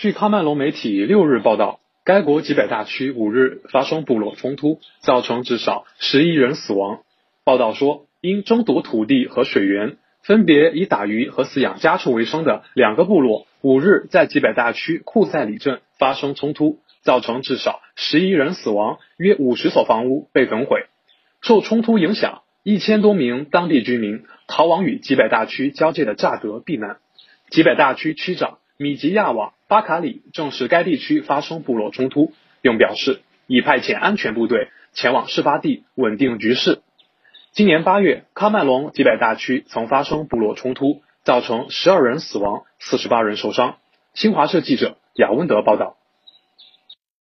据喀麦隆媒体六日报道，该国吉北大区五日发生部落冲突，造成至少十一人死亡。报道说，因争夺土地和水源，分别以打鱼和饲养家畜为生的两个部落，五日在吉北大区库塞里镇发生冲突，造成至少十一人死亡，约五十所房屋被焚毁。受冲突影响，一千多名当地居民逃往与吉北大区交界的乍得避难。吉北大区区长米吉亚瓦。巴卡里证实该地区发生部落冲突，并表示已派遣安全部队前往事发地稳定局势。今年八月，喀麦隆吉百大区曾发生部落冲突，造成十二人死亡、四十八人受伤。新华社记者雅温德报道。